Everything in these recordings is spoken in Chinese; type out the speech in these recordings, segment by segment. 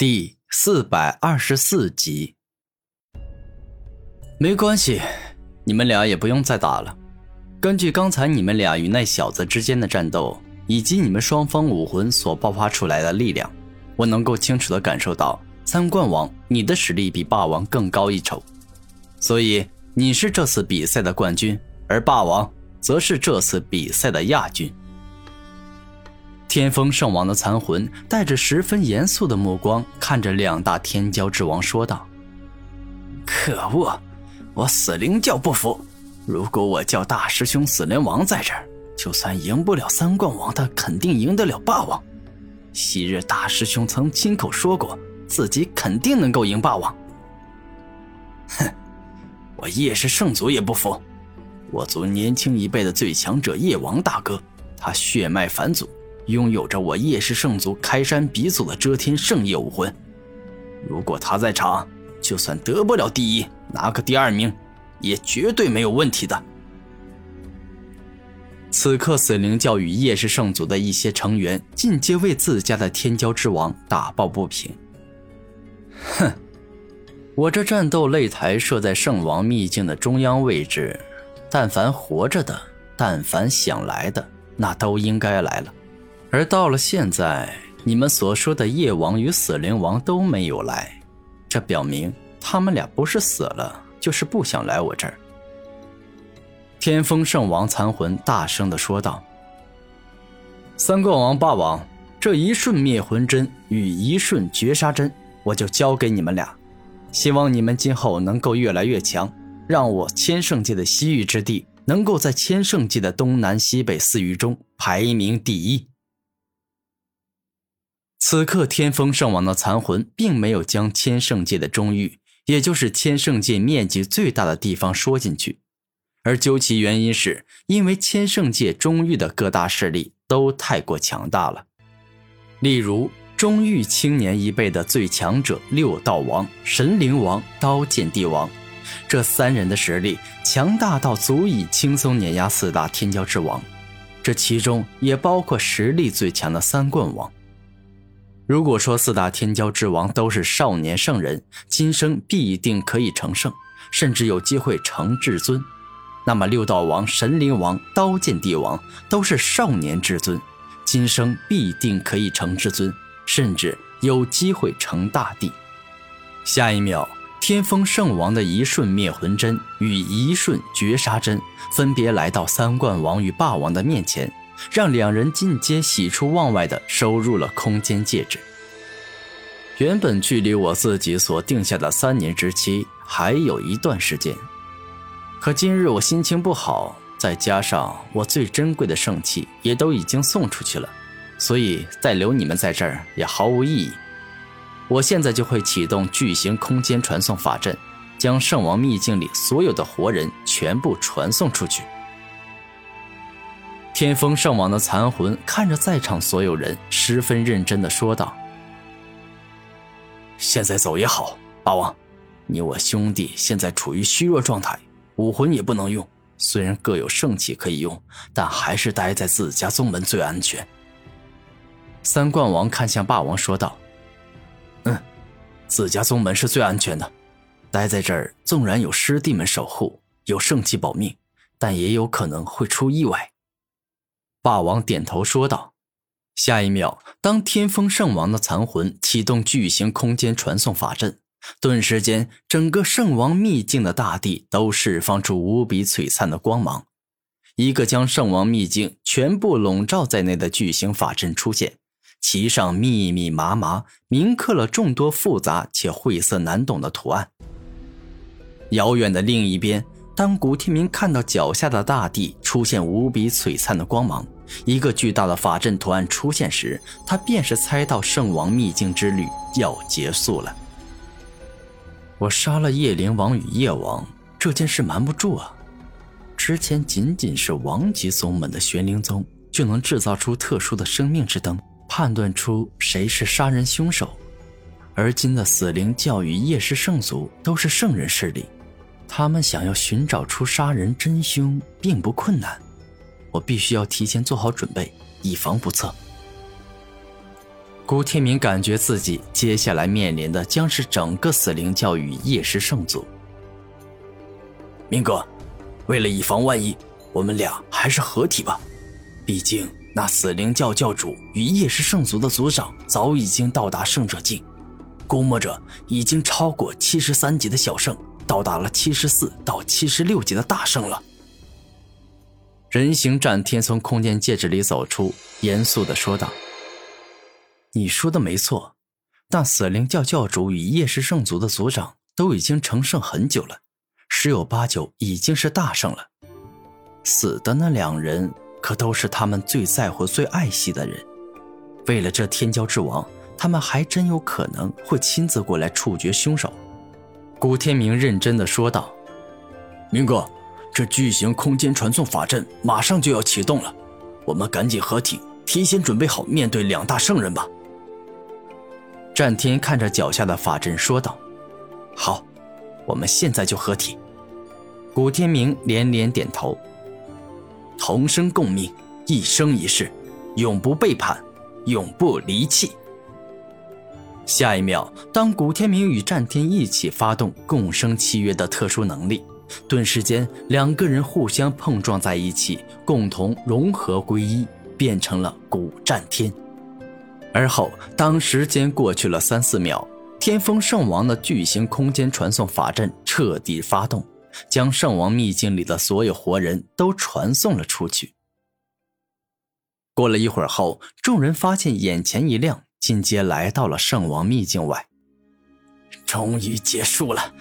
第四百二十四集。没关系，你们俩也不用再打了。根据刚才你们俩与那小子之间的战斗，以及你们双方武魂所爆发出来的力量，我能够清楚的感受到，三冠王你的实力比霸王更高一筹，所以你是这次比赛的冠军，而霸王则是这次比赛的亚军。天风圣王的残魂带着十分严肃的目光看着两大天骄之王，说道：“可恶，我死灵教不服。如果我叫大师兄死灵王在这儿，就算赢不了三冠王，他肯定赢得了霸王。昔日大师兄曾亲口说过，自己肯定能够赢霸王。哼，我叶氏圣祖也不服。我族年轻一辈的最强者叶王大哥，他血脉返祖。”拥有着我叶氏圣族开山鼻祖的遮天圣业武魂，如果他在场，就算得不了第一，拿个第二名，也绝对没有问题的。此刻，死灵教与叶氏圣祖的一些成员尽皆为自家的天骄之王打抱不平。哼，我这战斗擂台设在圣王秘境的中央位置，但凡活着的，但凡想来的，那都应该来了。而到了现在，你们所说的夜王与死灵王都没有来，这表明他们俩不是死了，就是不想来我这儿。天风圣王残魂大声的说道：“三冠王、霸王，这一瞬灭魂针与一瞬绝杀针，我就交给你们俩。希望你们今后能够越来越强，让我千圣界的西域之地能够在千圣界的东南西北四域中排名第一。”此刻，天风圣王的残魂并没有将千圣界的中域，也就是千圣界面积最大的地方说进去，而究其原因，是因为千圣界中域的各大势力都太过强大了。例如，中域青年一辈的最强者六道王、神灵王、刀剑帝王，这三人的实力强大到足以轻松碾压四大天骄之王，这其中也包括实力最强的三冠王。如果说四大天骄之王都是少年圣人，今生必定可以成圣，甚至有机会成至尊，那么六道王、神灵王、刀剑帝王都是少年至尊，今生必定可以成至尊，甚至有机会成大帝。下一秒，天风圣王的一瞬灭魂针与一瞬绝杀针分别来到三冠王与霸王的面前。让两人尽皆喜出望外的收入了空间戒指。原本距离我自己所定下的三年之期还有一段时间，可今日我心情不好，再加上我最珍贵的圣器也都已经送出去了，所以再留你们在这儿也毫无意义。我现在就会启动巨型空间传送法阵，将圣王秘境里所有的活人全部传送出去。天风圣王的残魂看着在场所有人，十分认真的说道：“现在走也好，霸王，你我兄弟现在处于虚弱状态，武魂也不能用。虽然各有圣器可以用，但还是待在自家宗门最安全。”三冠王看向霸王说道：“嗯，自家宗门是最安全的，待在这儿，纵然有师弟们守护，有圣器保命，但也有可能会出意外。”霸王点头说道：“下一秒，当天风圣王的残魂启动巨型空间传送法阵，顿时间，整个圣王秘境的大地都释放出无比璀璨的光芒。一个将圣王秘境全部笼罩在内的巨型法阵出现，其上密密麻麻铭刻了众多复杂且晦涩难懂的图案。遥远的另一边。”当古天明看到脚下的大地出现无比璀璨的光芒，一个巨大的法阵图案出现时，他便是猜到圣王秘境之旅要结束了。我杀了夜灵王与夜王这件事瞒不住啊！之前仅仅是王级宗门的玄灵宗就能制造出特殊的生命之灯，判断出谁是杀人凶手，而今的死灵教与夜氏圣族都是圣人势力。他们想要寻找出杀人真凶并不困难，我必须要提前做好准备，以防不测。古天明感觉自己接下来面临的将是整个死灵教与夜师圣族。明哥，为了以防万一，我们俩还是合体吧。毕竟那死灵教教主与夜师圣族的族长早已经到达圣者境，估摸着已经超过七十三级的小圣，到达了七十四到七十六级的大圣了。人形战天从空间戒指里走出，严肃地说道。你说的没错，但死灵教教主与夜师圣族的族长都已经成圣很久了，十有八九已经是大圣了。死的那两人可都是他们最在乎、最爱惜的人。为了这天骄之王，他们还真有可能会亲自过来处决凶手。古天明认真的说道：“明哥，这巨型空间传送法阵马上就要启动了，我们赶紧合体，提前准备好面对两大圣人吧。”战天看着脚下的法阵说道：“好，我们现在就合体。”古天明连连点头。同生共命，一生一世，永不背叛，永不离弃。下一秒，当古天明与战天一起发动共生契约的特殊能力，顿时间，两个人互相碰撞在一起，共同融合归一，变成了古战天。而后，当时间过去了三四秒，天风圣王的巨型空间传送法阵彻底发动，将圣王秘境里的所有活人都传送了出去。过了一会儿后，众人发现眼前一亮，进阶来到了圣王秘境外。终于结束了，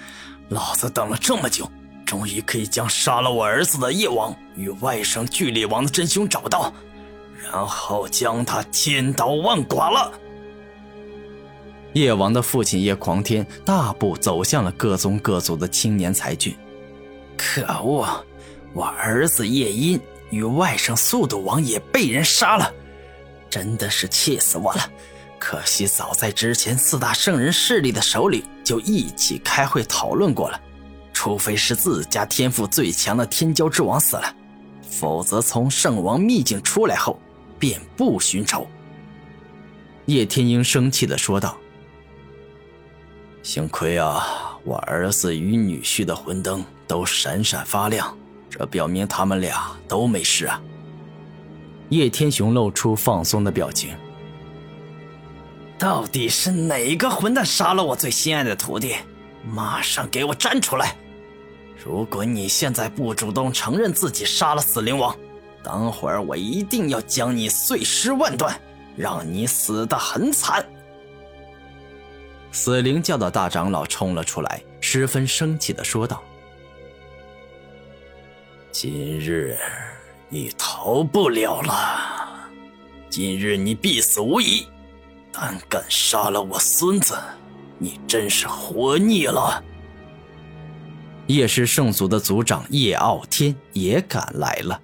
老子等了这么久，终于可以将杀了我儿子的夜王与外甥巨力王的真凶找到。然后将他千刀万剐了。叶王的父亲叶狂天大步走向了各宗各族的青年才俊。可恶，我儿子叶音与外甥速度王也被人杀了，真的是气死我了！可惜早在之前四大圣人势力的首领就一起开会讨论过了，除非是自家天赋最强的天骄之王死了，否则从圣王秘境出来后。便不寻仇。叶天鹰生气的说道：“幸亏啊，我儿子与女婿的魂灯都闪闪发亮，这表明他们俩都没事啊。”叶天雄露出放松的表情。到底是哪个混蛋杀了我最心爱的徒弟？马上给我站出来！如果你现在不主动承认自己杀了死灵王，等会儿我一定要将你碎尸万段，让你死得很惨。死灵教的大长老冲了出来，十分生气的说道：“今日你逃不了了，今日你必死无疑。胆敢杀了我孙子，你真是活腻了。”叶氏圣族的族长叶傲天也赶来了。